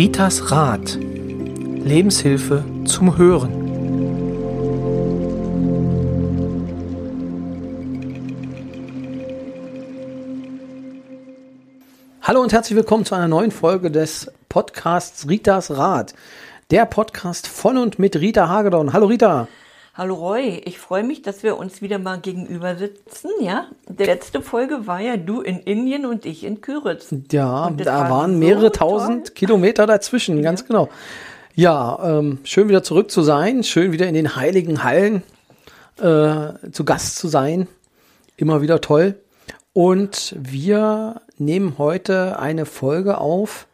Ritas Rat. Lebenshilfe zum Hören. Hallo und herzlich willkommen zu einer neuen Folge des Podcasts Ritas Rat. Der Podcast von und mit Rita Hagedorn. Hallo Rita. Hallo Roy, ich freue mich, dass wir uns wieder mal gegenüber sitzen, ja? Die letzte Folge war ja du in Indien und ich in Küritz. Ja, da war waren mehrere so tausend toll. Kilometer dazwischen, ja. ganz genau. Ja, ähm, schön wieder zurück zu sein, schön wieder in den heiligen Hallen äh, zu Gast zu sein. Immer wieder toll. Und wir nehmen heute eine Folge auf.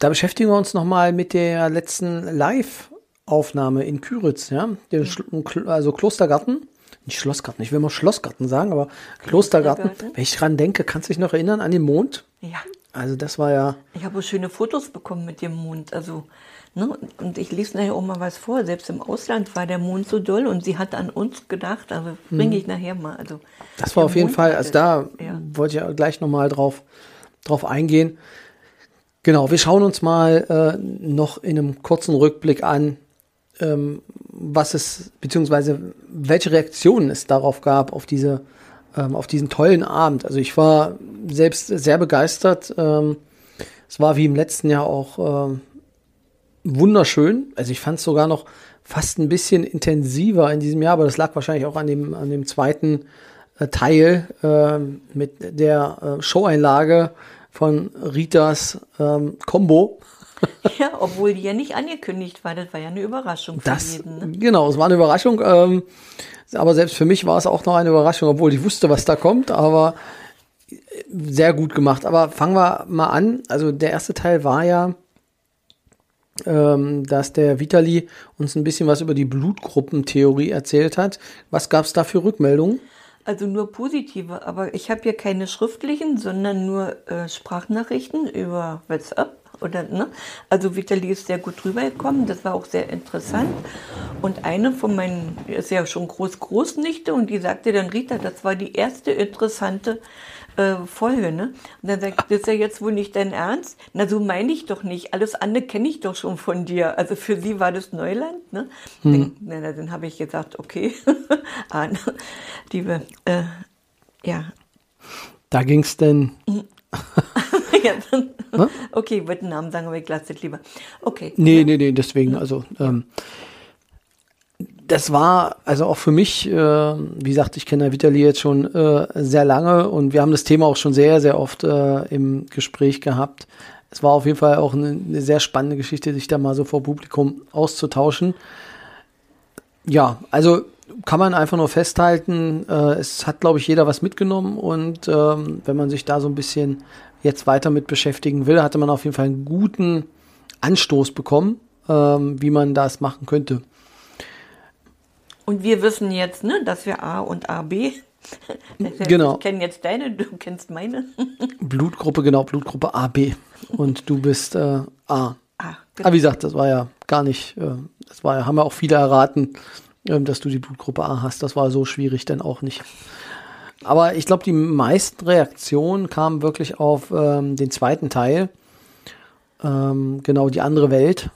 Da beschäftigen wir uns nochmal mit der letzten Live- Aufnahme in Küritz, ja, der also Klostergarten, nicht Schlossgarten, ich will mal Schlossgarten sagen, aber Klostergarten. Klostergarten. Wenn ich dran denke, kannst du dich noch erinnern an den Mond? Ja. Also das war ja. Ich habe schöne Fotos bekommen mit dem Mond, also ne, und ich lese nachher auch mal was vor. Selbst im Ausland war der Mond so doll und sie hat an uns gedacht. Also bringe mhm. ich nachher mal. Also das war auf jeden Mond Fall. Also da ja. wollte ich gleich noch mal drauf drauf eingehen. Genau, wir schauen uns mal äh, noch in einem kurzen Rückblick an, ähm, was es, beziehungsweise welche Reaktionen es darauf gab, auf diese, ähm, auf diesen tollen Abend. Also ich war selbst sehr begeistert. Ähm, es war wie im letzten Jahr auch ähm, wunderschön. Also ich fand es sogar noch fast ein bisschen intensiver in diesem Jahr, aber das lag wahrscheinlich auch an dem, an dem zweiten äh, Teil äh, mit der äh, Showeinlage von Ritas ähm, Combo. Ja, obwohl die ja nicht angekündigt war. Das war ja eine Überraschung für das, jeden. Ne? Genau, es war eine Überraschung. Ähm, aber selbst für mich war es auch noch eine Überraschung, obwohl ich wusste, was da kommt. Aber sehr gut gemacht. Aber fangen wir mal an. Also der erste Teil war ja, ähm, dass der Vitali uns ein bisschen was über die Blutgruppentheorie erzählt hat. Was gab es da für Rückmeldungen? Also nur positive, aber ich habe hier keine schriftlichen, sondern nur äh, Sprachnachrichten über WhatsApp oder ne? Also Vitali ist sehr gut rübergekommen, das war auch sehr interessant. Und eine von meinen, ist ja schon groß Großnichte und die sagte dann, Rita, das war die erste interessante äh, Folge, ne? Und dann sagt, das ist ja jetzt wohl nicht dein Ernst? Na, so meine ich doch nicht. Alles andere kenne ich doch schon von dir. Also für sie war das Neuland, ne? Hm. Dann, dann, dann habe ich gesagt, okay, Anne, liebe, äh, ja. Da ging es denn. ja, okay, ich wollte den Namen sagen, aber ich lasse es lieber. Okay. Nee, nee, nee, deswegen, also, ähm, das war also auch für mich, äh, wie gesagt, ich kenne Vitali jetzt schon äh, sehr lange und wir haben das Thema auch schon sehr, sehr oft äh, im Gespräch gehabt. Es war auf jeden Fall auch eine, eine, sehr spannende Geschichte, sich da mal so vor Publikum auszutauschen. Ja, also kann man einfach nur festhalten, äh, es hat, glaube ich, jeder was mitgenommen und ähm, wenn man sich da so ein bisschen jetzt weiter mit beschäftigen will, hatte man auf jeden Fall einen guten Anstoß bekommen, ähm, wie man das machen könnte. Und wir wissen jetzt, ne, dass wir A und AB. genau. Ich kenne jetzt deine, du kennst meine. Blutgruppe, genau, Blutgruppe AB. Und du bist äh, A. Ah, genau. Aber wie gesagt, das war ja gar nicht, äh, das war ja, haben ja auch viele erraten, äh, dass du die Blutgruppe A hast. Das war so schwierig dann auch nicht. Aber ich glaube, die meisten Reaktionen kamen wirklich auf ähm, den zweiten Teil. Ähm, genau, die andere Welt.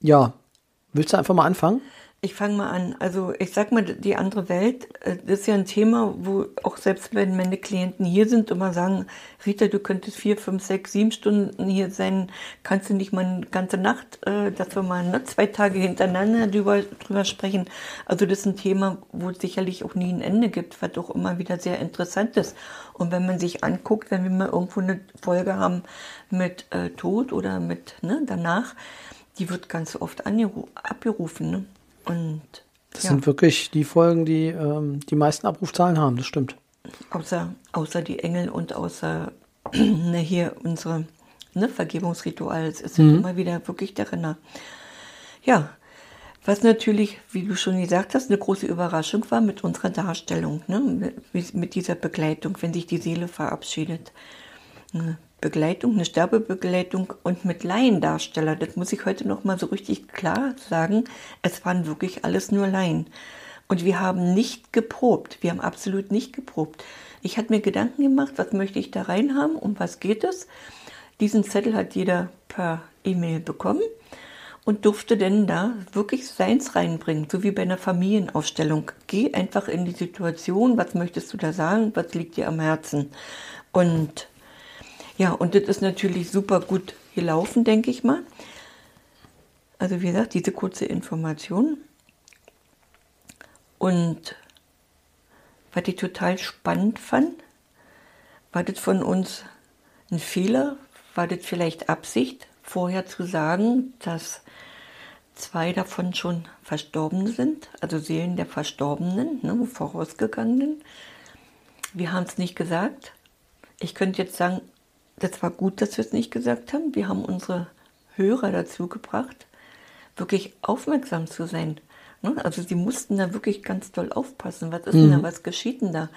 Ja, willst du einfach mal anfangen? Ich fange mal an. Also ich sag mal, die andere Welt, äh, das ist ja ein Thema, wo auch selbst wenn meine Klienten hier sind, immer sagen, Rita, du könntest vier, fünf, sechs, sieben Stunden hier sein, kannst du nicht mal eine ganze Nacht, äh, dass wir mal ne, zwei Tage hintereinander drüber, drüber sprechen. Also das ist ein Thema, wo es sicherlich auch nie ein Ende gibt, was auch immer wieder sehr interessant ist. Und wenn man sich anguckt, wenn wir mal irgendwo eine Folge haben mit äh, Tod oder mit ne, danach, die wird ganz oft abgerufen. Ne? Und das ja. sind wirklich die Folgen, die ähm, die meisten Abrufzahlen haben, das stimmt. Außer, außer die Engel und außer ne, hier unsere ne, Vergebungsrituale. Es sind mhm. immer wieder wirklich der Renner. Ja, was natürlich, wie du schon gesagt hast, eine große Überraschung war mit unserer Darstellung, ne, mit, mit dieser Begleitung, wenn sich die Seele verabschiedet. Ne, Begleitung, eine Sterbebegleitung und mit Laiendarsteller. Das muss ich heute noch mal so richtig klar sagen. Es waren wirklich alles nur Laien. Und wir haben nicht geprobt. Wir haben absolut nicht geprobt. Ich hatte mir Gedanken gemacht, was möchte ich da rein haben, um was geht es. Diesen Zettel hat jeder per E-Mail bekommen und durfte denn da wirklich seins reinbringen, so wie bei einer Familienaufstellung. Geh einfach in die Situation, was möchtest du da sagen, was liegt dir am Herzen. Und ja, und das ist natürlich super gut gelaufen, denke ich mal. Also wie gesagt, diese kurze Information. Und was ich total spannend fand, war das von uns ein Fehler, war das vielleicht Absicht, vorher zu sagen, dass zwei davon schon verstorben sind, also Seelen der Verstorbenen, ne, vorausgegangenen. Wir haben es nicht gesagt. Ich könnte jetzt sagen, das war gut, dass wir es nicht gesagt haben. Wir haben unsere Hörer dazu gebracht, wirklich aufmerksam zu sein. Ne? Also sie mussten da wirklich ganz doll aufpassen. Was ist mhm. denn da, was geschieht denn da?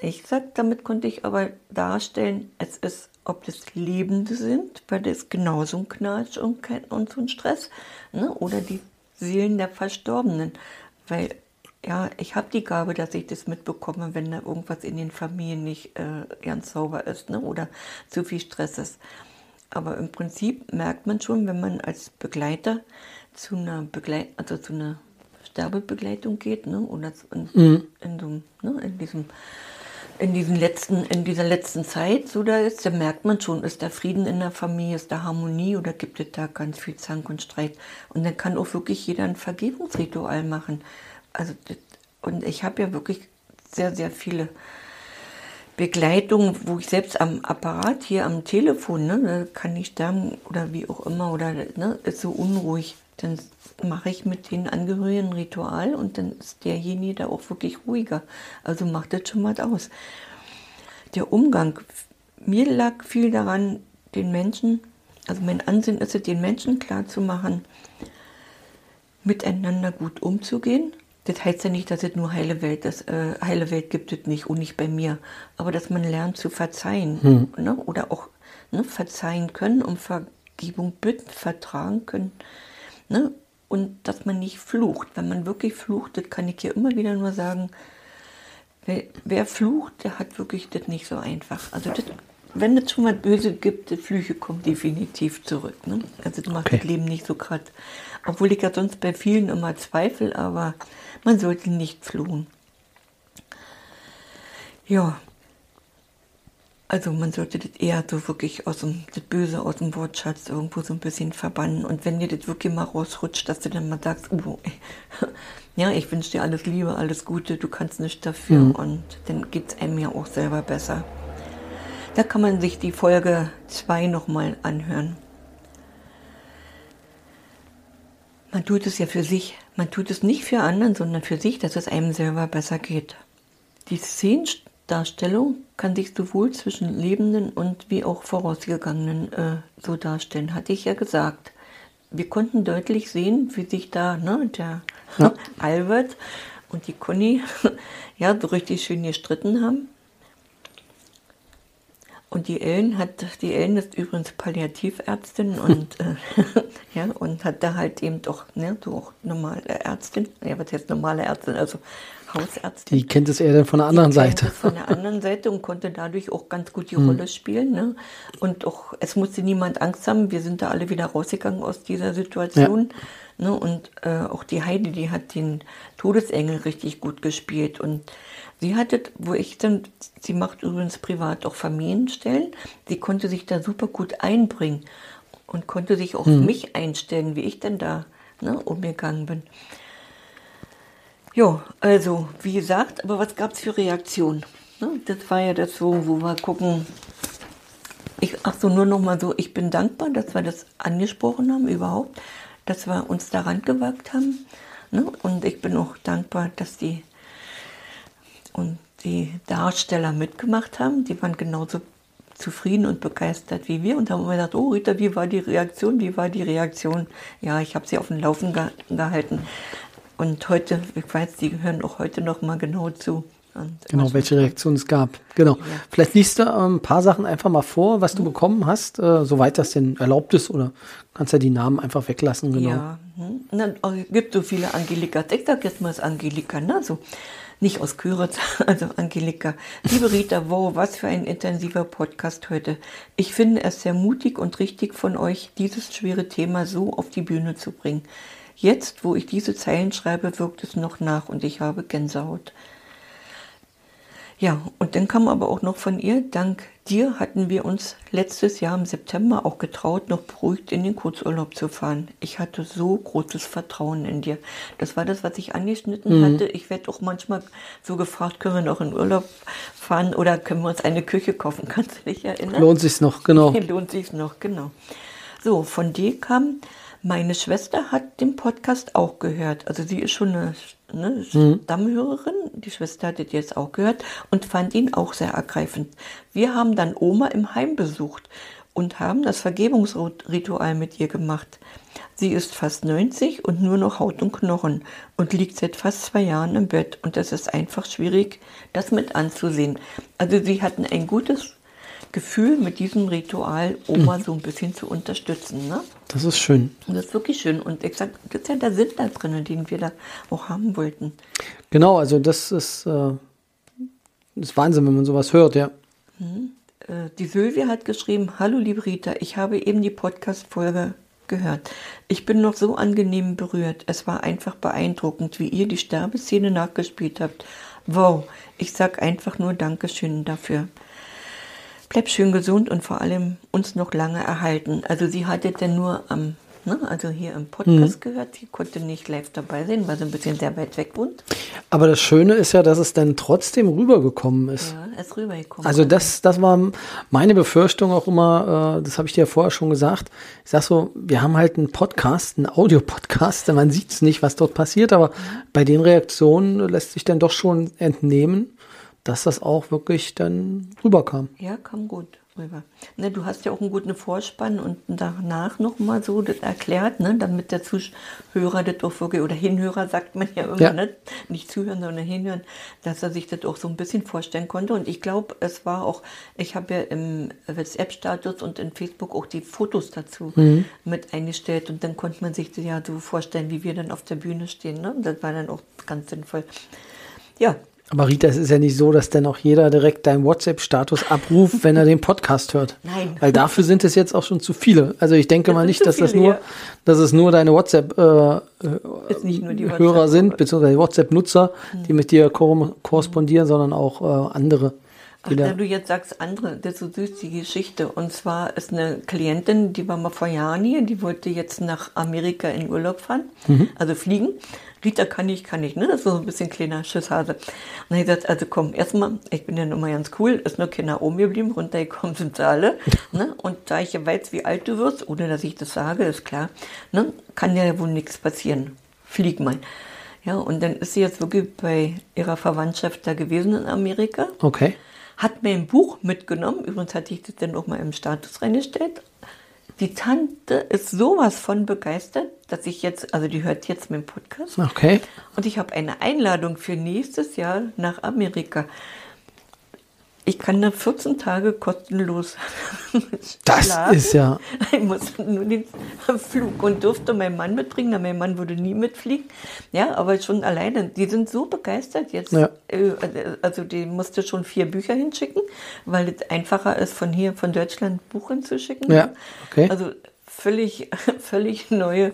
Ich sag, damit konnte ich aber darstellen, es ist, ob das Lebende sind, weil das ist genauso ein Knatsch und, kein, und so ein Stress, ne? oder die Seelen der Verstorbenen. Weil, ja, ich habe die Gabe, dass ich das mitbekomme, wenn da irgendwas in den Familien nicht äh, ganz sauber ist ne? oder zu viel Stress ist. Aber im Prinzip merkt man schon, wenn man als Begleiter zu einer Begleit also zu einer Sterbebegleitung geht, ne? oder in, mhm. in, so, ne? in diesem in, diesen letzten, in dieser letzten Zeit so da ist, da merkt man schon, ist da Frieden in der Familie, ist da Harmonie oder gibt es da ganz viel Zank und Streit. Und dann kann auch wirklich jeder ein Vergebungsritual machen. Also, und ich habe ja wirklich sehr, sehr viele Begleitungen, wo ich selbst am Apparat hier am Telefon, ne, kann ich sterben oder wie auch immer, oder ne, ist so unruhig. Dann mache ich mit den Angehörigen ein Ritual und dann ist derjenige da auch wirklich ruhiger. Also macht das schon mal aus. Der Umgang, mir lag viel daran, den Menschen, also mein Ansinnen ist es, den Menschen klarzumachen, miteinander gut umzugehen. Das heißt ja nicht, dass es nur heile Welt ist. Äh, heile Welt gibt es nicht und nicht bei mir. Aber dass man lernt zu verzeihen hm. ne? oder auch ne, verzeihen können, um Vergebung bitten, vertragen können. Ne? und dass man nicht flucht. Wenn man wirklich flucht, das kann ich hier immer wieder nur sagen, wer, wer flucht, der hat wirklich das nicht so einfach. Also das, wenn es schon mal Böse gibt, die Flüche kommen definitiv zurück. Ne? Also das macht okay. das Leben nicht so gerade. Obwohl ich ja sonst bei vielen immer zweifle, aber man sollte nicht fluchen. Ja, also man sollte das eher so wirklich aus dem, das Böse aus dem Wortschatz irgendwo so ein bisschen verbannen. Und wenn dir das wirklich mal rausrutscht, dass du dann mal sagst, oh, ja, ich wünsche dir alles Liebe, alles Gute, du kannst nichts dafür. Mhm. Und dann geht es einem ja auch selber besser. Da kann man sich die Folge 2 nochmal anhören. Man tut es ja für sich. Man tut es nicht für anderen, sondern für sich, dass es einem selber besser geht. Die Szenen Darstellung kann sich sowohl zwischen Lebenden und wie auch Vorausgegangenen äh, so darstellen, hatte ich ja gesagt. Wir konnten deutlich sehen, wie sich da ne, der ja. Albert und die Conny ja so richtig schön gestritten haben. Und die Ellen hat, die Ellen ist übrigens Palliativärztin und, äh, ja, und hat da halt eben doch, ne, so auch normale Ärztin, ja, was heißt normale Ärztin, also Hausärztin. Die kennt es eher dann von der anderen die Seite. von der anderen Seite und konnte dadurch auch ganz gut die hm. Rolle spielen. Ne? Und auch, es musste niemand Angst haben. Wir sind da alle wieder rausgegangen aus dieser Situation. Ja. Ne? Und äh, auch die Heidi, die hat den Todesengel richtig gut gespielt. Und sie hatte, wo ich dann, sie macht übrigens privat auch Familienstellen, sie konnte sich da super gut einbringen und konnte sich auch hm. mich einstellen, wie ich denn da ne, umgegangen bin. Ja, also wie gesagt, aber was gab es für Reaktionen? Ne? Das war ja das so, wo wir gucken. Ich, ach so, nur noch mal so, ich bin dankbar, dass wir das angesprochen haben überhaupt, dass wir uns daran gewagt haben. Ne? Und ich bin auch dankbar, dass die und die Darsteller mitgemacht haben. Die waren genauso zufrieden und begeistert wie wir und haben immer gesagt, oh Rita, wie war die Reaktion? Wie war die Reaktion? Ja, ich habe sie auf dem Laufen ge gehalten. Und heute, ich weiß, die hören auch heute noch mal genau zu. Und Genau, welche Reaktion es gab. Genau. Ja. Vielleicht liest du ähm, ein paar Sachen einfach mal vor, was du Mhm. bekommen hast, äh, soweit das denn erlaubt ist, oder kannst ja die Namen einfach weglassen, genau. Ja, hm. Und dann äh, gibt so viele Angelika. Ich sag jetzt mal das Angelika, ne? So, nicht aus Küritz, also Angelika. Liebe Rita, wow, was für ein intensiver Podcast heute. Ich finde es sehr mutig und richtig von euch, dieses schwere Thema so auf die Bühne zu bringen. Jetzt, wo ich diese Zeilen schreibe, wirkt es noch nach und ich habe Gänsehaut. Ja, und dann kam aber auch noch von ihr, dank dir hatten wir uns letztes Jahr im September auch getraut, noch beruhigt in den Kurzurlaub zu fahren. Ich hatte so großes Vertrauen in dir. Das war das, was ich angeschnitten hatte. Ich werde auch manchmal so gefragt, können wir noch in Urlaub fahren oder können wir uns eine Küche kaufen? Kannst du dich erinnern? Lohnt sich's noch, genau. Lohnt sich noch, genau. So, von dir kam, meine Schwester hat den Podcast auch gehört. Also sie ist schon eine, eine Stammhörerin. Die Schwester hat es jetzt auch gehört und fand ihn auch sehr ergreifend. Wir haben dann Oma im Heim besucht und haben das Vergebungsritual mit ihr gemacht. Sie ist fast 90 und nur noch Haut und Knochen und liegt seit fast zwei Jahren im Bett. Und es ist einfach schwierig, das mit anzusehen. Also sie hatten ein gutes Gefühl, mit diesem Ritual Oma so ein bisschen zu unterstützen. Ne? Das ist schön. Und das ist wirklich schön. Und ich sag, das ist ja der Sinn da drin, den wir da auch haben wollten. Genau, also das ist, äh, das ist Wahnsinn, wenn man sowas hört, ja. Äh, Die Sylvia hat geschrieben, hallo liebe Rita, ich habe eben die Podcast-Folge gehört. Ich bin noch so angenehm berührt. Es war einfach beeindruckend, wie ihr die Sterbeszene nachgespielt habt. Wow, ich sag einfach nur Dankeschön dafür. Bleib schön gesund und vor allem uns noch lange erhalten. Also sie hatte denn nur am, ne, also hier im Podcast gehört. Sie konnte nicht live dabei sein, weil sie ein bisschen sehr weit weg wohnt. Aber das Schöne ist ja, dass es dann trotzdem rübergekommen ist. Ja, ist rübergekommen. Also das, das war meine Befürchtung auch immer, äh, das habe ich dir ja vorher schon gesagt. Ich sag so, wir haben halt einen Podcast, einen Audiopodcast, man sieht es nicht, was dort passiert, aber bei den Reaktionen lässt sich dann doch schon entnehmen, dass das auch wirklich dann rüberkam. Ja, kam gut rüber. Ne, du hast ja auch einen guten Vorspann und danach nochmal so das erklärt, ne, damit der Zuhörer das auch wirklich, oder Hinhörer sagt man ja immer, Ja. Ne, nicht zuhören, sondern hinhören, dass er sich das auch so ein bisschen vorstellen konnte. Und ich glaube, es war auch, ich habe ja im WhatsApp-Status und in Facebook auch die Fotos dazu mit eingestellt und dann konnte man sich das ja so vorstellen, wie wir dann auf der Bühne stehen. Ne? Das war dann auch ganz sinnvoll. Ja, Aber Rita, es ist ja nicht so, dass dann auch jeder direkt deinen WhatsApp-Status abruft, wenn er den Podcast hört. Nein. Weil dafür sind es jetzt auch schon zu viele. Also ich denke Das mal nicht, dass das nur, dass es nur deine WhatsApp äh, Hörer WhatsApp- sind, beziehungsweise WhatsApp-Nutzer, die mit dir ko korrespondieren, sondern auch äh, andere. Ach, da du jetzt sagst, andere, das ist so süß, die Geschichte. Und zwar ist eine Klientin, die war mal vor Jahren hier, die wollte jetzt nach Amerika in Urlaub fahren, also fliegen. Rita kann ich, kann ich, ne? Das ist so ein bisschen kleiner Schisshase. Und ich gesagt, also komm, erstmal, ich bin ja immer ganz cool, ist nur Kinder oben geblieben, runtergekommen sind sie alle. ne? Und da ich ja weiß, wie alt du wirst, ohne dass ich das sage, ist klar, ne? kann ja wohl nichts passieren. Flieg mal. Ja, und dann ist sie jetzt wirklich bei ihrer Verwandtschaft da gewesen in Amerika okay. hat mir ein Buch mitgenommen. Übrigens hatte ich das dann auch mal im Status reingestellt. Die Tante ist sowas von begeistert, dass ich jetzt, also die hört jetzt meinen Podcast. Okay. Und ich habe eine Einladung für nächstes Jahr nach Amerika. Ich kann da 14 Tage kostenlos Das schlafen. ist ja, Ich muss nur den Flug und durfte meinen Mann mitbringen, denn mein Mann würde nie mitfliegen. Ja, aber schon alleine, die sind so begeistert jetzt. Ja. Äh, Also die musste schon vier Bücher hinschicken, weil es einfacher ist, von hier, von Deutschland Buch hinzuschicken. Ja, okay. Also völlig, völlig neue,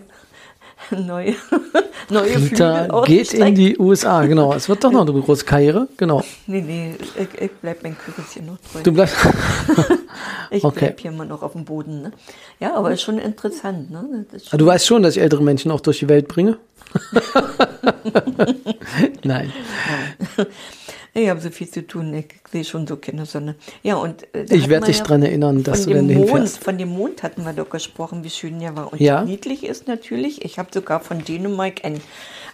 neue, neue Rita Flügel geht in die USA, genau. Es wird doch noch eine große Karriere, genau. Nee, nee, ich, ich bleib mein Kügelchen noch treu. Du bleibst, Ich Okay. bleib hier immer noch auf dem Boden. Ne? Ja, aber ist schon interessant. Ne? Ah, schon, du weißt schon, dass ich ältere Menschen auch durch die Welt bringe? Nein. Ich habe so viel zu tun. Ich sehe schon so Kindersonne. Ja, und äh, Ich werde dich ja dran erinnern, dass du dann Mond, hinfährst. Von dem Mond hatten wir doch gesprochen, wie schön der war. Und Ja. niedlich ist natürlich, ich habe sogar von Dänemark ein,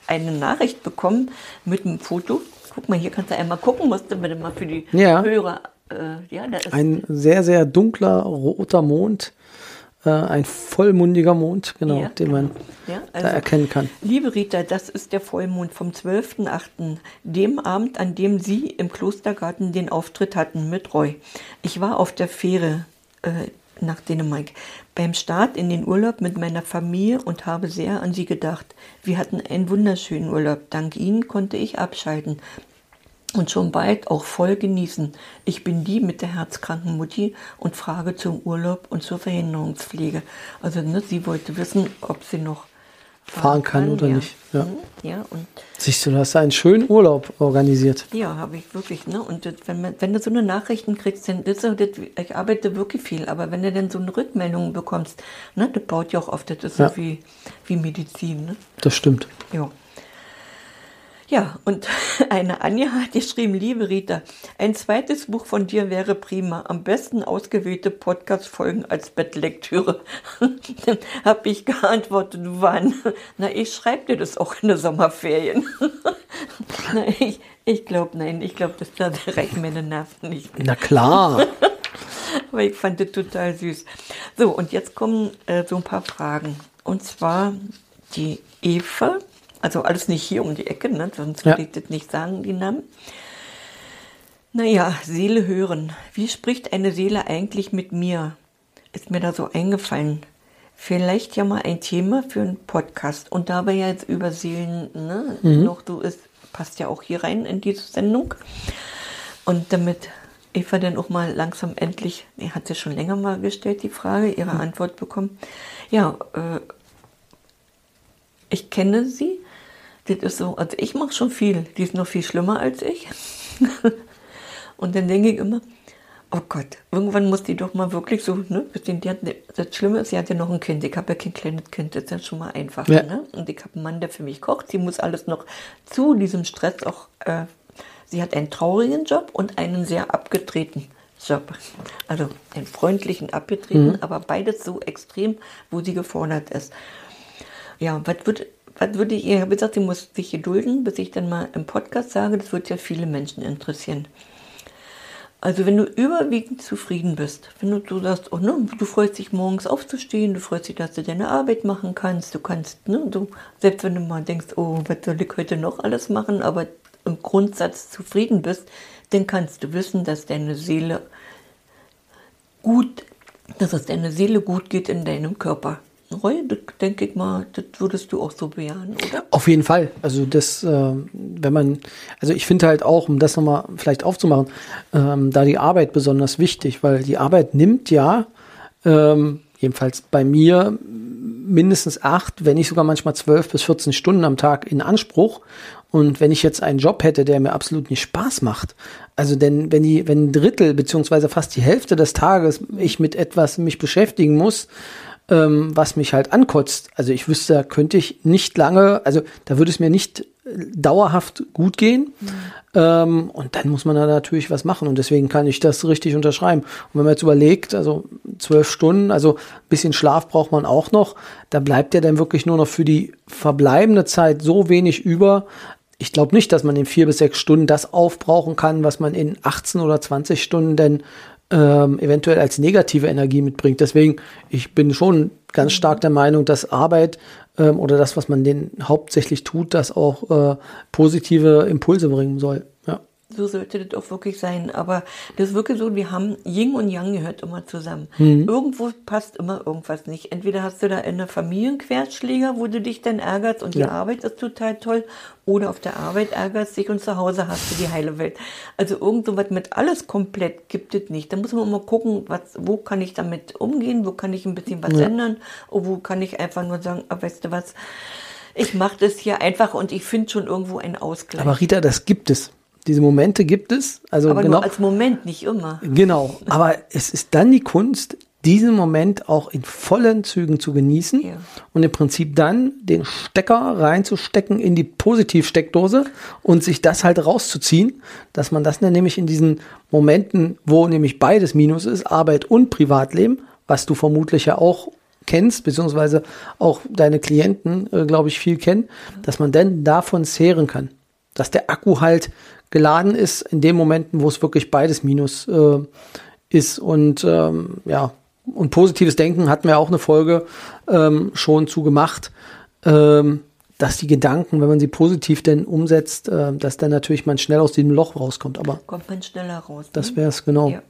eine Nachricht bekommen mit einem Foto. Guck mal, hier kannst du einmal gucken, musst du bitte mal für die Ja. Hörer. Äh, ja, da ist Ein sehr, sehr dunkler, roter Mond äh, ein vollmundiger Mond, genau, Ja. den man Ja, da also, erkennen kann. liebe Rita, das ist der Vollmond vom 12.8., dem Abend, an dem Sie im Klostergarten den Auftritt hatten mit Roy. Ich war auf der Fähre äh, nach Dänemark beim Start in den Urlaub mit meiner Familie und habe sehr an Sie gedacht. Wir hatten einen wunderschönen Urlaub. Dank Ihnen konnte ich abschalten und schon bald auch voll genießen. Ich bin die mit der herzkranken Mutti und frage zum Urlaub und zur Verhinderungspflege. Also ne, sie wollte wissen, ob sie noch Fahren kann oder ja. nicht, ja. Mhm, ja, und Siehst du, du hast einen schönen Urlaub organisiert. ja, habe ich wirklich, ne? Und das, wenn, man, wenn du so eine Nachrichten kriegst, dann das, das, ich arbeite wirklich viel, aber wenn du dann so eine Rückmeldung bekommst, ne, das baut ja auch auf, das ist Ja. so wie, wie Medizin, ne? Das stimmt. Ja. Ja, und eine Anja hat geschrieben, liebe Rita, ein zweites Buch von dir wäre prima. Am besten ausgewählte Podcast-Folgen als Bettlektüre. Dann habe ich geantwortet, wann? Na, ich schreibe dir das auch in den Sommerferien. Na, ich ich glaube, nein, ich glaube, das da reichen meine Nerven nicht. Na klar. Aber ich fand das total süß. So, und jetzt kommen äh, so ein paar Fragen. Und zwar die Eva, also alles nicht hier um die Ecke, ne? sonst Ja. würde ich das nicht sagen, die Namen. Naja, Seele hören. Wie spricht eine Seele eigentlich mit mir? Ist mir da so eingefallen. Vielleicht ja mal ein Thema für einen Podcast. Und da wir ja jetzt über Seelen ne, noch so ist, passt ja auch hier rein in diese Sendung. Und damit Eva dann auch mal langsam endlich, die hat sie schon länger mal gestellt, die Frage, ihre Antwort bekommen. Ja, äh, ich kenne sie. Das ist so, also ich mache schon viel. Die ist noch viel schlimmer als ich. Und dann denke ich immer, oh Gott, irgendwann muss die doch mal wirklich so, ne, die hat, das Schlimme ist, sie hat ja noch ein Kind. Ich habe ja kein kleines Kind, das ist ja schon mal einfacher, Ja. ne? Und ich habe einen Mann, der für mich kocht. Sie muss alles noch zu diesem Stress auch, äh, sie hat einen traurigen Job und einen sehr abgedrehten Job. Also einen freundlichen, abgedrehten, aber beides so extrem, wo sie gefordert ist. Ja, was würde was würde ich, ich habe gesagt, sie muss sich gedulden, bis ich dann mal im Podcast sage, das wird ja viele Menschen interessieren. Also wenn du überwiegend zufrieden bist, wenn du, du sagst, oh, ne, du freust dich morgens aufzustehen, du freust dich, dass du deine Arbeit machen kannst, du kannst, ne, du, selbst wenn du mal denkst, oh, was soll ich heute noch alles machen, aber im Grundsatz zufrieden bist, dann kannst du wissen, dass deine Seele gut, dass es deiner Seele gut geht in deinem Körper. Das denke ich mal, das würdest du auch so bejahen, oder? Auf jeden Fall. Also das, äh, wenn man, also ich finde halt auch, um das nochmal vielleicht aufzumachen, ähm, da die Arbeit besonders wichtig, weil die Arbeit nimmt ja, ähm, jedenfalls bei mir, mindestens acht, wenn nicht sogar manchmal zwölf bis 14 Stunden am Tag in Anspruch. Und wenn ich jetzt einen Job hätte, der mir absolut nicht Spaß macht, also denn wenn die, wenn ein Drittel beziehungsweise fast die Hälfte des Tages ich mit etwas mich beschäftigen muss, ähm, was mich halt ankotzt. Also ich wüsste, da könnte ich nicht lange, also da würde es mir nicht äh, dauerhaft gut gehen. Ähm, und dann muss man da natürlich was machen. Und deswegen kann ich das richtig unterschreiben. Und wenn man jetzt überlegt, also zwölf Stunden, also ein bisschen Schlaf braucht man auch noch, da bleibt ja dann wirklich nur noch für die verbleibende Zeit so wenig über. Ich glaube nicht, dass man in vier bis sechs Stunden das aufbrauchen kann, was man in 18 oder 20 Stunden denn ähm, eventuell als negative Energie mitbringt. Deswegen, ich bin schon ganz stark der Meinung, dass Arbeit ähm, oder das, was man den hauptsächlich tut, das auch äh, positive Impulse bringen soll. So sollte das auch wirklich sein. Aber das ist wirklich so, wir haben Yin und Yang gehört immer zusammen. Mhm. Irgendwo passt immer irgendwas nicht. Entweder hast du da eine Familienquerschläger, wo du dich dann ärgerst und die Ja. Arbeit ist total toll, oder auf der Arbeit ärgerst dich und zu Hause hast du die heile Welt. Also irgend so was mit alles komplett gibt es nicht. Da muss man mal gucken, was, wo kann ich damit umgehen, wo kann ich ein bisschen was Ja. ändern, und wo kann ich einfach nur sagen, ah, weißt du was, ich mache das hier einfach und ich finde schon irgendwo einen Ausgleich. Aber Rita, das gibt es. Diese Momente gibt es. Also Aber genau. nur als Moment, nicht immer. Genau, aber es ist dann die Kunst, diesen Moment auch in vollen Zügen zu genießen Ja. und im Prinzip dann den Stecker reinzustecken in die Positivsteckdose und sich das halt rauszuziehen, dass man das dann nämlich in diesen Momenten, wo nämlich beides Minus ist, Arbeit und Privatleben, was du vermutlich ja auch kennst, beziehungsweise auch deine Klienten, äh, glaube ich, viel kennen, dass man dann davon zehren kann. Dass der Akku halt geladen ist in den Momenten, wo es wirklich beides Minus äh, ist. Und ähm, ja, und positives Denken hatten wir auch eine Folge ähm, schon zu gemacht, ähm, dass die Gedanken, wenn man sie positiv denn umsetzt, äh, dass dann natürlich man schnell aus diesem Loch rauskommt. Aber kommt man schneller raus. Ne? Das wäre es genau. Ja.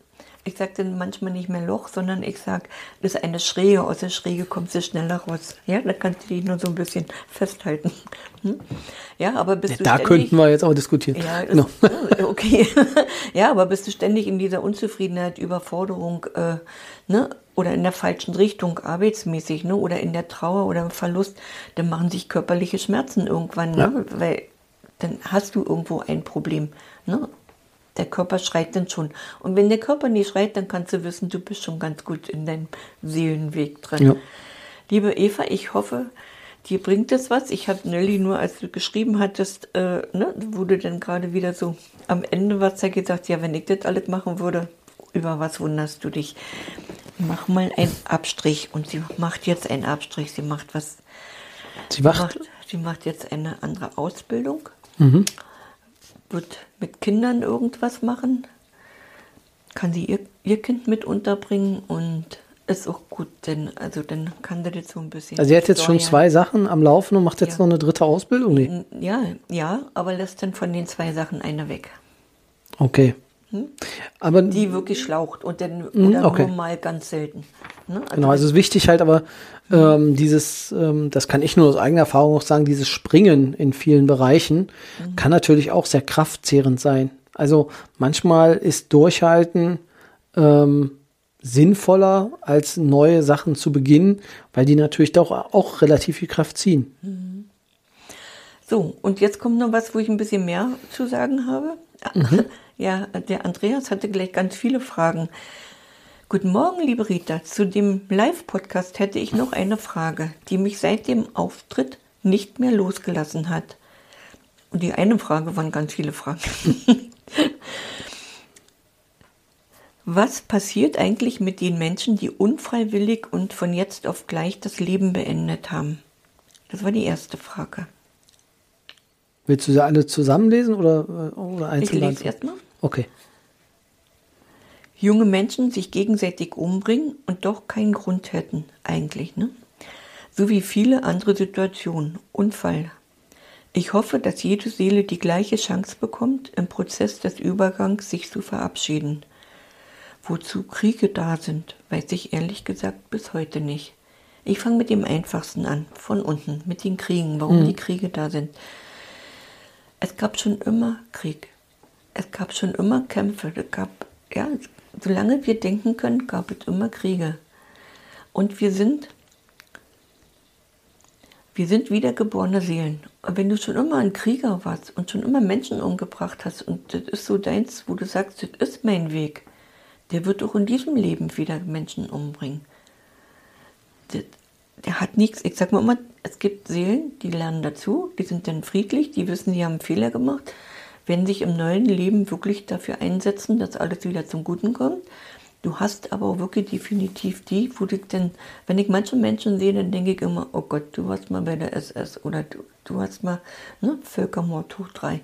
Ich sage dann manchmal nicht mehr Loch, sondern ich sage, das ist eine Schräge. Aus der Schräge kommt sie schneller raus. Ja, da kannst du dich nur so ein bisschen festhalten. Hm? Ja, aber bist ja, du Da könnten wir jetzt auch diskutieren. Ja, ist, äh, okay. ja, aber bist du ständig in dieser Unzufriedenheit, Überforderung, äh, ne? Oder in der falschen Richtung, arbeitsmäßig, ne? Oder in der Trauer oder im Verlust, dann machen sich körperliche Schmerzen irgendwann, ne? Weil dann hast du irgendwo ein Problem, ne? Der Körper schreit dann schon. Und wenn der Körper nicht schreit, dann kannst du wissen, du bist schon ganz gut in deinem Seelenweg drin. Ja. Liebe Eva, ich hoffe, dir bringt es was. Ich habe Nelly nur, als du geschrieben hattest, äh, ne, wurde dann gerade wieder so am Ende was ja gesagt, ja, wenn ich das alles machen würde, über was wunderst du dich? Mach mal einen Abstrich. Und sie macht jetzt einen Abstrich. Sie macht was. Sie. Macht, sie macht jetzt eine andere Ausbildung. Mhm. Wird mit Kindern irgendwas machen. Kann sie ihr, ihr Kind mit unterbringen und ist auch gut, denn also dann kann sie das so ein bisschen. Also sie hat jetzt schon steuern. zwei Sachen am Laufen und macht jetzt Ja. noch eine dritte Ausbildung? Nee. Ja, ja, aber lässt dann von den zwei Sachen eine weg, Okay. Aber Hm? die wirklich schlaucht und dann Mhm, oder okay. nur mal ganz selten. Ne? Also Genau, also es ist wichtig halt aber ähm, dieses, ähm, das kann ich nur aus eigener Erfahrung auch sagen, dieses Springen in vielen Bereichen kann natürlich auch sehr kraftzehrend sein. Also manchmal ist Durchhalten ähm, sinnvoller als neue Sachen zu beginnen, weil die natürlich doch auch relativ viel Kraft ziehen. So, und jetzt kommt noch was, wo ich ein bisschen mehr zu sagen habe. Mhm. Ja, der Andreas hatte gleich ganz viele Fragen. Guten Morgen, liebe Rita. Zu dem Live-Podcast hätte ich noch eine Frage, die mich seit dem Auftritt nicht mehr losgelassen hat. Und die eine Frage waren ganz viele Fragen. Was passiert eigentlich mit den Menschen, die unfreiwillig und von jetzt auf gleich das Leben beendet haben? Das war die erste Frage. Willst du sie alle zusammenlesen oder, äh, oder Ich einzeln? lese erstmal. Okay. junge Menschen sich gegenseitig umbringen und doch keinen Grund hätten, eigentlich, ne? So wie viele andere Situationen. Unfall. Ich hoffe, dass jede Seele die gleiche Chance bekommt, im Prozess des Übergangs sich zu verabschieden. Wozu Kriege da sind, weiß ich ehrlich gesagt bis heute nicht. Ich fange mit dem Einfachsten an, von unten, mit den Kriegen, warum die Kriege da sind. Es gab schon immer Krieg. Es gab schon immer Kämpfe. Es gab, ja, solange wir denken können, gab es immer Kriege. Und wir sind, wir sind wiedergeborene Seelen. Und wenn du schon immer ein Krieger warst und schon immer Menschen umgebracht hast und das ist so deins, wo du sagst, das ist mein Weg, der wird auch in diesem Leben wieder Menschen umbringen. Das, der hat nichts. Ich sag mal immer, es gibt Seelen, die lernen dazu, die sind dann friedlich, die wissen, sie haben einen Fehler gemacht, werden sich im neuen Leben wirklich dafür einsetzen, dass alles wieder zum Guten kommt. Du hast aber auch wirklich definitiv die, wo du denn, wenn ich manche Menschen sehe, dann denke ich immer, oh Gott, du warst mal bei der SS oder du, du hast mal ne, Völkermord hoch drei.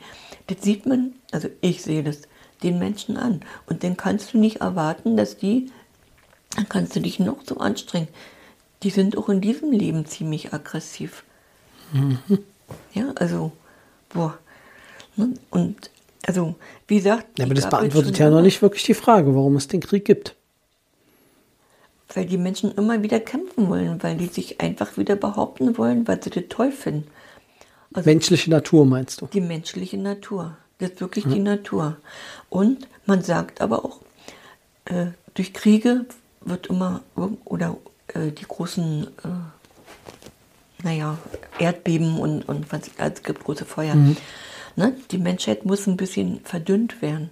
Das sieht man, also ich sehe das, den Menschen an. Und dann kannst du nicht erwarten, dass die, dann kannst du dich noch so anstrengen. Die sind auch in diesem Leben ziemlich aggressiv. Ja, also, boah. Ne? Und also, wie gesagt, Ja, aber das beantwortet ja noch nicht wirklich die Frage, warum es den Krieg gibt. Weil die Menschen immer wieder kämpfen wollen, weil die sich einfach wieder behaupten wollen, weil sie das toll finden. Also Menschliche Natur meinst du? die menschliche Natur. Das ist wirklich die Natur. Und man sagt aber auch, äh, durch Kriege wird immer, oder äh, die großen, äh, naja, Erdbeben und, und was, also es gibt große Feuer. Ne? Die Menschheit muss ein bisschen verdünnt werden.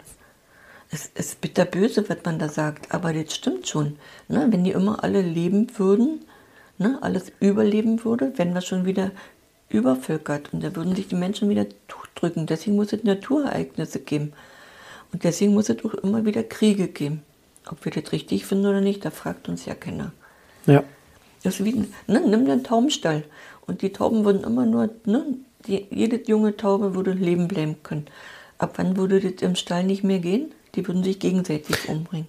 Es ist bitterböse, was man da sagt, aber das stimmt schon. Ne? Wenn die immer alle leben würden, ne? alles überleben würde, wären wir schon wieder übervölkert und da würden sich die Menschen wieder drücken. Deswegen muss es Naturereignisse geben. Und deswegen muss es auch immer wieder Kriege geben. Ob wir das richtig finden oder nicht, da fragt uns ja keiner. Ja. Wie, ne, nimm den Taubenstall. Und die Tauben würden immer nur, ne, die, jede junge Taube würde leben bleiben können. Ab wann würde das im Stall nicht mehr gehen? Die würden sich gegenseitig umbringen.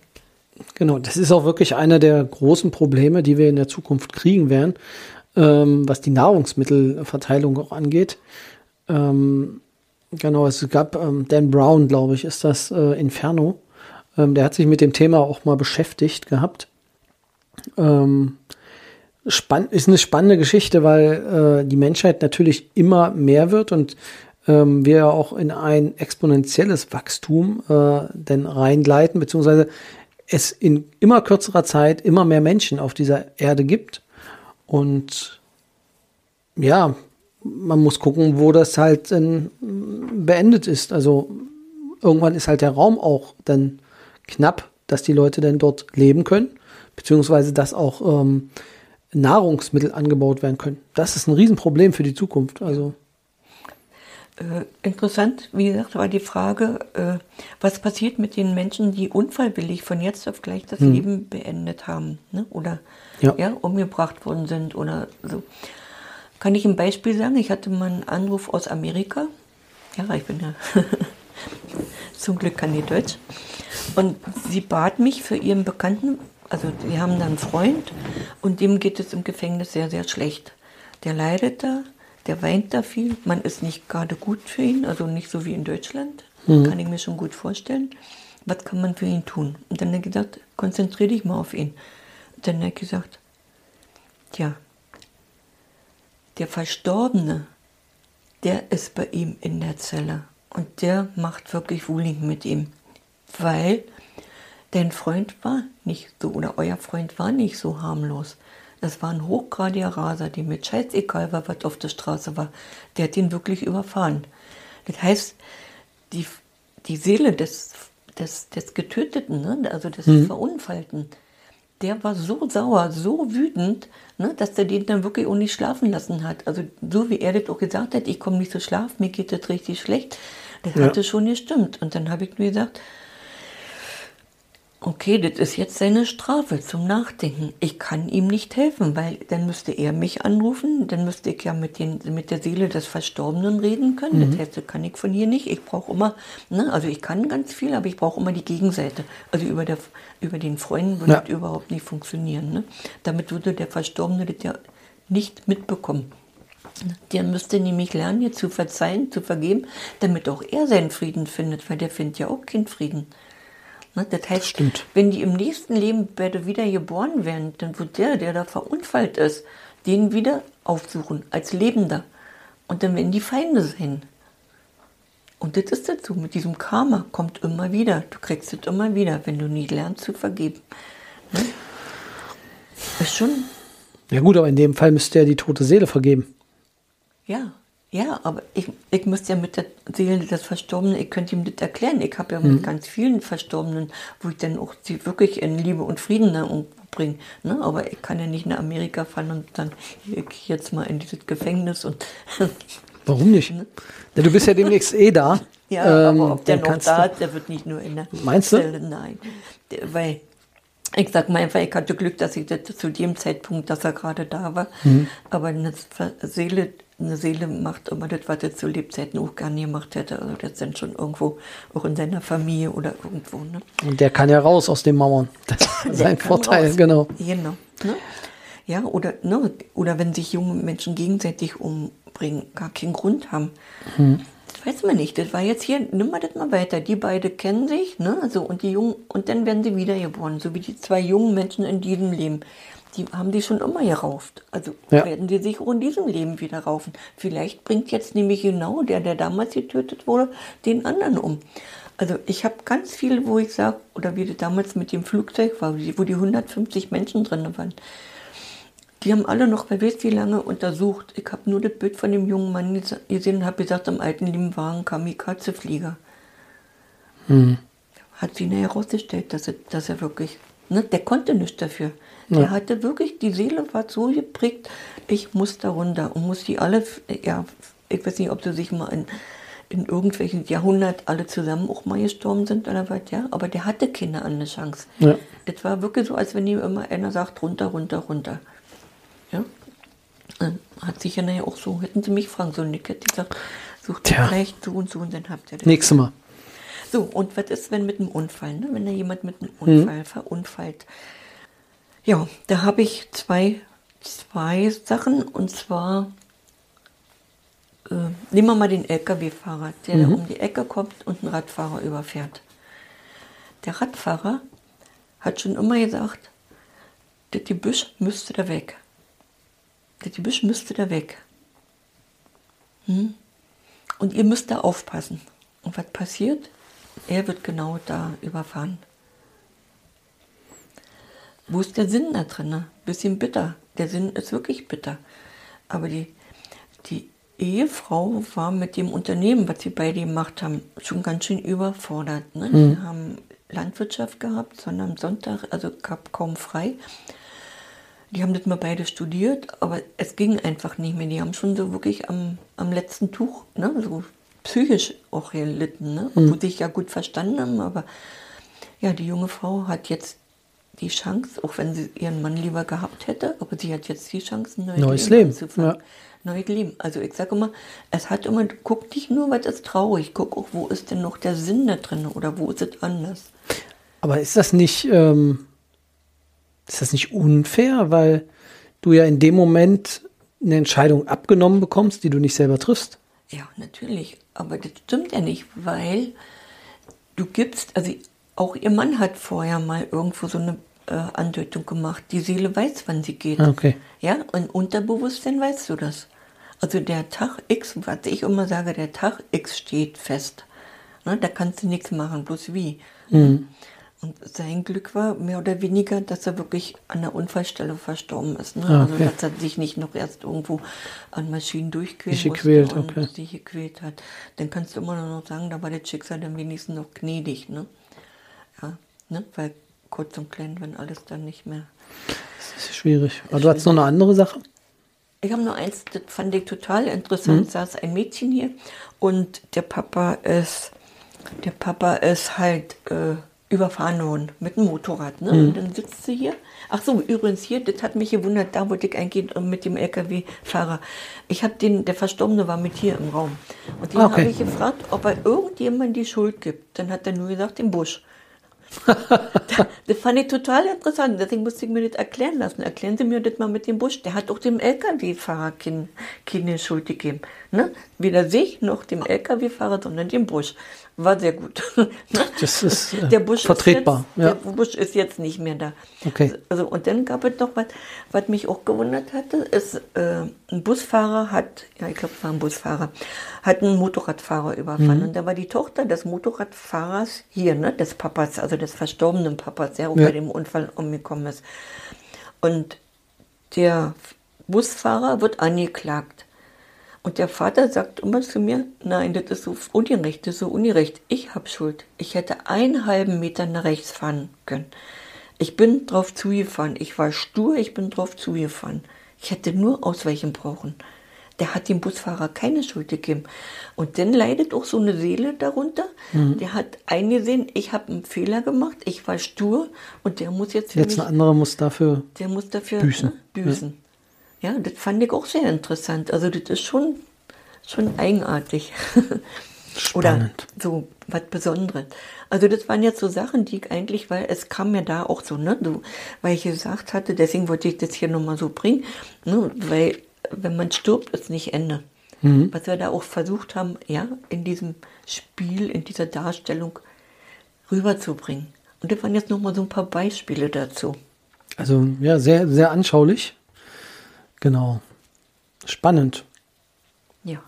Genau, das ist auch wirklich einer der großen Probleme, die wir in der Zukunft kriegen werden, ähm, was die Nahrungsmittelverteilung auch angeht. Ähm, genau, es gab ähm, Dan Brown, glaube ich, ist das äh, Inferno. Ähm, der hat sich mit dem Thema auch mal beschäftigt gehabt. Ähm, spann ist eine spannende Geschichte, weil äh, die Menschheit natürlich immer mehr wird und ähm, wir auch in ein exponentielles Wachstum äh, denn reingleiten, beziehungsweise es in immer kürzerer Zeit immer mehr Menschen auf dieser Erde gibt. Und ja, man muss gucken, wo das halt dann beendet ist. Also irgendwann ist halt der Raum auch dann knapp, dass die Leute dann dort leben können, beziehungsweise dass auch ähm, Nahrungsmittel angebaut werden können. Das ist ein Riesenproblem für die Zukunft. Also äh, interessant, wie gesagt, war die Frage, äh, was passiert mit den Menschen, die unfallwillig von jetzt auf gleich das hm. Leben beendet haben ne? oder ja. ja. umgebracht worden sind oder so. Kann ich ein Beispiel sagen? Ich hatte mal einen Anruf aus Amerika. Ja, ich bin ja zum Glück kann die Deutsch. Und sie bat mich für ihren Bekannten, also sie haben da einen Freund und dem geht es im Gefängnis sehr, sehr schlecht. Der leidet da der weint da viel. Man ist nicht gerade gut für ihn, also nicht so wie in Deutschland. Mhm. Kann ich mir schon gut vorstellen. Was kann man für ihn tun? Und dann hat er gesagt, konzentriere dich mal auf ihn. Und dann hat er gesagt, tja, der Verstorbene, der ist bei ihm in der Zelle. Und der macht wirklich Wuling mit ihm. Weil dein Freund war nicht so, oder euer Freund war nicht so harmlos. Das war ein hochgradiger Raser, dem mit scheißegal war, was auf der Straße war. Der hat ihn wirklich überfahren. Das heißt, die, die Seele des, des, des Getöteten, ne, also des mhm. Verunfallten, der war so sauer, so wütend, ne, dass der den dann wirklich auch nicht schlafen lassen hat. Also so wie er das auch gesagt hat, ich komme nicht zu schlafen, mir geht das richtig schlecht, das ja. hatte schon gestimmt. Und dann habe ich mir gesagt, okay, das ist jetzt seine Strafe zum Nachdenken. Ich kann ihm nicht helfen, weil dann müsste er mich anrufen, dann müsste ich ja mit, den, mit der Seele des Verstorbenen reden können. Mhm. Das heißt, das kann ich von hier nicht. Ich brauche immer, ne, also ich kann ganz viel, aber ich brauche immer die Gegenseite. Also über, der, über den Freunden würde ja. das überhaupt nicht funktionieren. Ne? Damit würde der Verstorbene das ja nicht mitbekommen. Der müsste nämlich lernen, ihr zu verzeihen, zu vergeben, damit auch er seinen Frieden findet, weil der findet ja auch keinen Frieden. Ne? Das heißt, Stimmt. wenn die im nächsten Leben beide wieder geboren werden, dann wird der, der da verunfallt ist, den wieder aufsuchen als Lebender. Und dann werden die Feinde sein. Und das ist dazu, mit diesem Karma kommt immer wieder. Du kriegst es immer wieder, wenn du nie lernst zu vergeben. Ne? Ist schon. Ja gut, aber in dem Fall müsste er die tote Seele vergeben. Ja, ja, aber ich, ich müsste ja mit der Seele des Verstorbenen, ich könnte ihm das erklären. Ich habe ja mit mhm. ganz vielen Verstorbenen, wo ich dann auch sie wirklich in Liebe und Frieden umbringe. Ne? Aber ich kann ja nicht nach Amerika fahren und dann ich jetzt mal in dieses Gefängnis und. Warum nicht? Ne? Ja, du bist ja demnächst eh da. Ja, ähm, aber ob der noch da ist, der wird nicht nur in der Meinst Zelle, du? nein. Weil ich sag mal einfach, ich hatte Glück, dass ich das zu dem Zeitpunkt, dass er gerade da war. Mhm. Aber eine Seele eine Seele macht immer das, was er zu Lebzeiten auch gerne gemacht hätte. Also das sind schon irgendwo, auch in seiner Familie oder irgendwo. Ne? Und der kann ja raus aus den Mauern. Das ist sein Vorteil, raus. genau. Genau. Ne? Ja, oder, ne? oder wenn sich junge Menschen gegenseitig umbringen, gar keinen Grund haben. Hm. Das weiß man nicht. Das war jetzt hier, nimm mal das mal weiter. Die beiden kennen sich, ne? So, und die Jungen, und dann werden sie wiedergeboren, so wie die zwei jungen Menschen in diesem Leben die haben die schon immer gerauft. Also ja. werden die sich auch in diesem Leben wieder raufen. Vielleicht bringt jetzt nämlich genau der, der damals getötet wurde, den anderen um. Also ich habe ganz viel, wo ich sage, oder wie das damals mit dem Flugzeug war, wo die 150 Menschen drin waren. Die haben alle noch, wer weiß wie lange, untersucht. Ich habe nur das Bild von dem jungen Mann gesehen und habe gesagt, am alten lieben war ein Kamikaze-Flieger. Hm. Hat sie herausgestellt, dass er, dass er wirklich, ne, der konnte nichts dafür. Der hatte wirklich, die Seele war so geprägt, ich muss da runter und muss die alle, ja, ich weiß nicht, ob sie sich mal in, in irgendwelchen Jahrhundert alle zusammen auch mal gestorben sind oder was, ja, aber der hatte keine andere Chance. Ja. Das war wirklich so, als wenn ihm immer einer sagt, runter, runter, runter. Ja. Dann hat sich ja nachher auch so, hätten sie mich fragen sollen, ich hätte gesagt, sucht Tja. vielleicht so und so und dann habt ihr das. Nächstes Mal. So, und was ist, wenn mit einem Unfall, ne? wenn da jemand mit einem Unfall mhm. verunfallt? Ja, da habe ich zwei, zwei Sachen und zwar äh, nehmen wir mal den LKW-Fahrer, der mhm. um die Ecke kommt und einen Radfahrer überfährt. Der Radfahrer hat schon immer gesagt, das Gebüsch müsste da weg. Das Gebüsch müsste da weg. Hm? Und ihr müsst da aufpassen. Und was passiert? Er wird genau da überfahren. Wo ist der Sinn da drin? Bisschen bitter. Der Sinn ist wirklich bitter. Aber die, die Ehefrau war mit dem Unternehmen, was sie beide gemacht haben, schon ganz schön überfordert. Ne? Mhm. Sie haben Landwirtschaft gehabt, sondern am Sonntag, also gab kaum frei. Die haben das mal beide studiert, aber es ging einfach nicht mehr. Die haben schon so wirklich am, am letzten Tuch, ne, so psychisch auch gelitten, ne? Mhm. wo sich ja gut verstanden haben, aber ja, die junge Frau hat jetzt die Chance, auch wenn sie ihren Mann lieber gehabt hätte, aber sie hat jetzt die Chance, ein neues, neues Leben, Leben. Ja. Neues Leben. Also ich sage immer, es hat immer, guck nicht nur, was ist traurig, guck auch, wo ist denn noch der Sinn da drin oder wo ist es anders. Aber ist das nicht, ähm, ist das nicht unfair, weil du ja in dem Moment eine Entscheidung abgenommen bekommst, die du nicht selber triffst? Ja, natürlich. Aber das stimmt ja nicht, weil du gibst, also auch ihr Mann hat vorher mal irgendwo so eine äh, Andeutung gemacht. Die Seele weiß, wann sie geht. Okay. Ja, und unterbewusstsein weißt du das. Also der Tag X, was ich immer sage, der Tag X steht fest. Ne, da kannst du nichts machen, bloß wie. Mhm. Und sein Glück war mehr oder weniger, dass er wirklich an der Unfallstelle verstorben ist. Ne? Ah, also, okay. Also dass er sich nicht noch erst irgendwo an Maschinen durchquälen sich gequält, und okay. sich gequält hat. Dann kannst du immer noch sagen, da war das Schicksal dann wenigstens noch gnädig. Ne? Ne? Weil kurz und klein, wenn alles dann nicht mehr. Das ist schwierig. Aber du hast noch eine andere Sache? Ich habe noch eins, das fand ich total interessant. Mhm. saß ein Mädchen hier und der Papa ist, der Papa ist halt äh, überfahren worden mit dem Motorrad. Ne? Mhm. Und dann sitzt sie hier. Ach so, übrigens hier, das hat mich gewundert, da wollte ich eingehen äh, mit dem LKW-Fahrer. Ich habe den, der Verstorbene war mit hier im Raum. Und den okay. habe ich gefragt, ob er irgendjemand die Schuld gibt. Dann hat er nur gesagt, den Busch. das fand ich total interessant. Deswegen musste ich mir das erklären lassen. Erklären Sie mir das mal mit dem Busch. Der hat auch dem LKW-Fahrer keine, Schuld gegeben. Ne? Weder sich noch dem LKW-Fahrer, sondern dem Busch. War sehr gut. das ist äh, der Busch vertretbar. Ist jetzt, ja. Der Busch ist jetzt nicht mehr da. Okay. Also, und dann gab es noch was, was mich auch gewundert hatte, ist, äh, ein Busfahrer hat, ja, ich glaube, es war ein Busfahrer, hat einen Motorradfahrer überfahren. Mhm. Und da war die Tochter des Motorradfahrers hier, ne, des Papas, also des verstorbenen Papas, der auch ja. bei dem Unfall umgekommen ist. Und der Busfahrer wird angeklagt. Und der Vater sagt immer zu mir, nein, das ist so ungerecht, das ist so ungerecht. Ich habe Schuld. Ich hätte einen halben Meter nach rechts fahren können. Ich bin drauf zugefahren. Ich war stur, ich bin drauf zugefahren. Ich hätte nur ausweichen brauchen. Der hat dem Busfahrer keine Schuld gegeben. Und dann leidet auch so eine Seele darunter. Mhm. Der hat eingesehen, ich habe einen Fehler gemacht, ich war stur und der muss jetzt. Jetzt ein anderer muss dafür. Der muss dafür büßen. Ne, büßen. Ja, das fand ich auch sehr interessant. Also das ist schon, schon eigenartig. Oder so was Besonderes. Also das waren jetzt so Sachen, die ich eigentlich, weil es kam mir da auch so, ne, so, weil ich gesagt hatte, deswegen wollte ich das hier nochmal so bringen, ne, weil wenn man stirbt, ist nicht Ende. Mhm. Was wir da auch versucht haben, ja, in diesem Spiel, in dieser Darstellung rüberzubringen. Und das waren jetzt nochmal so ein paar Beispiele dazu. Also ja, sehr, sehr anschaulich. Genau. Spannend. Ja.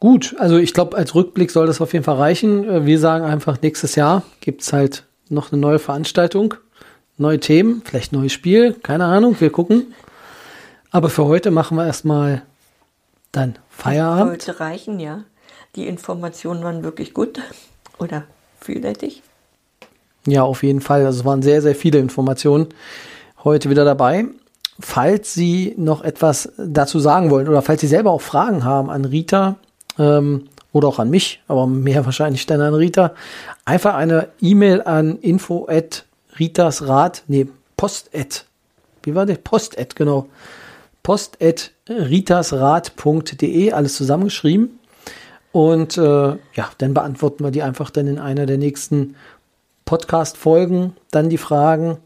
Gut, also ich glaube, als Rückblick soll das auf jeden Fall reichen. Äh, wir sagen einfach, nächstes Jahr gibt es halt noch eine neue Veranstaltung, neue Themen, vielleicht neues Spiel, keine Ahnung, wir gucken. Aber für heute machen wir erstmal dann Feierabend. Sollte reichen, ja. Die Informationen waren wirklich gut oder vielseitig. Ja, auf jeden Fall. Also es waren sehr, sehr viele Informationen heute wieder dabei falls Sie noch etwas dazu sagen wollen oder falls Sie selber auch Fragen haben an Rita ähm, oder auch an mich, aber mehr wahrscheinlich dann an Rita, einfach eine E-Mail an info at ritasrat, nee, post at, wie war der? Post at, genau. Post at ritasrat.de, alles zusammengeschrieben. Und äh, ja, dann beantworten wir die einfach dann in einer der nächsten Podcast-Folgen, dann die Fragen.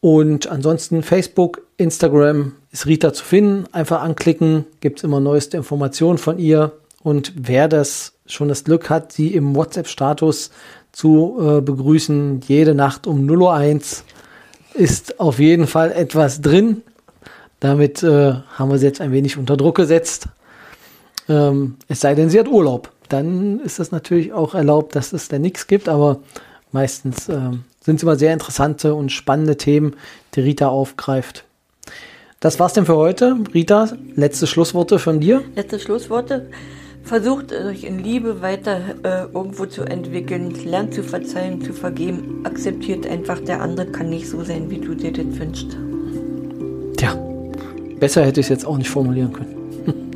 Und ansonsten Facebook, Instagram ist Rita zu finden. Einfach anklicken, gibt es immer neueste Informationen von ihr. Und wer das schon das Glück hat, sie im WhatsApp-Status zu äh, begrüßen, jede Nacht um 0.01 Uhr ist auf jeden Fall etwas drin. Damit äh, haben wir sie jetzt ein wenig unter Druck gesetzt. Ähm, es sei denn, sie hat Urlaub. Dann ist es natürlich auch erlaubt, dass es da nichts gibt, aber meistens ähm, sind es immer sehr interessante und spannende Themen, die Rita aufgreift. Das war's denn für heute. Rita, letzte Schlussworte von dir? Letzte Schlussworte. Versucht euch in Liebe weiter äh, irgendwo zu entwickeln, lernt zu verzeihen, zu vergeben, akzeptiert einfach, der andere kann nicht so sein, wie du dir das wünschst. Tja, besser hätte ich es jetzt auch nicht formulieren können.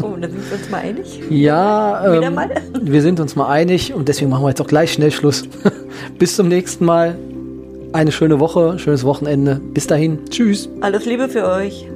Oh, da sind wir uns mal einig? Ja, ähm, mal? wir sind uns mal einig und deswegen machen wir jetzt auch gleich schnell Schluss. Bis zum nächsten Mal. Eine schöne Woche, schönes Wochenende. Bis dahin. Tschüss. Alles Liebe für euch.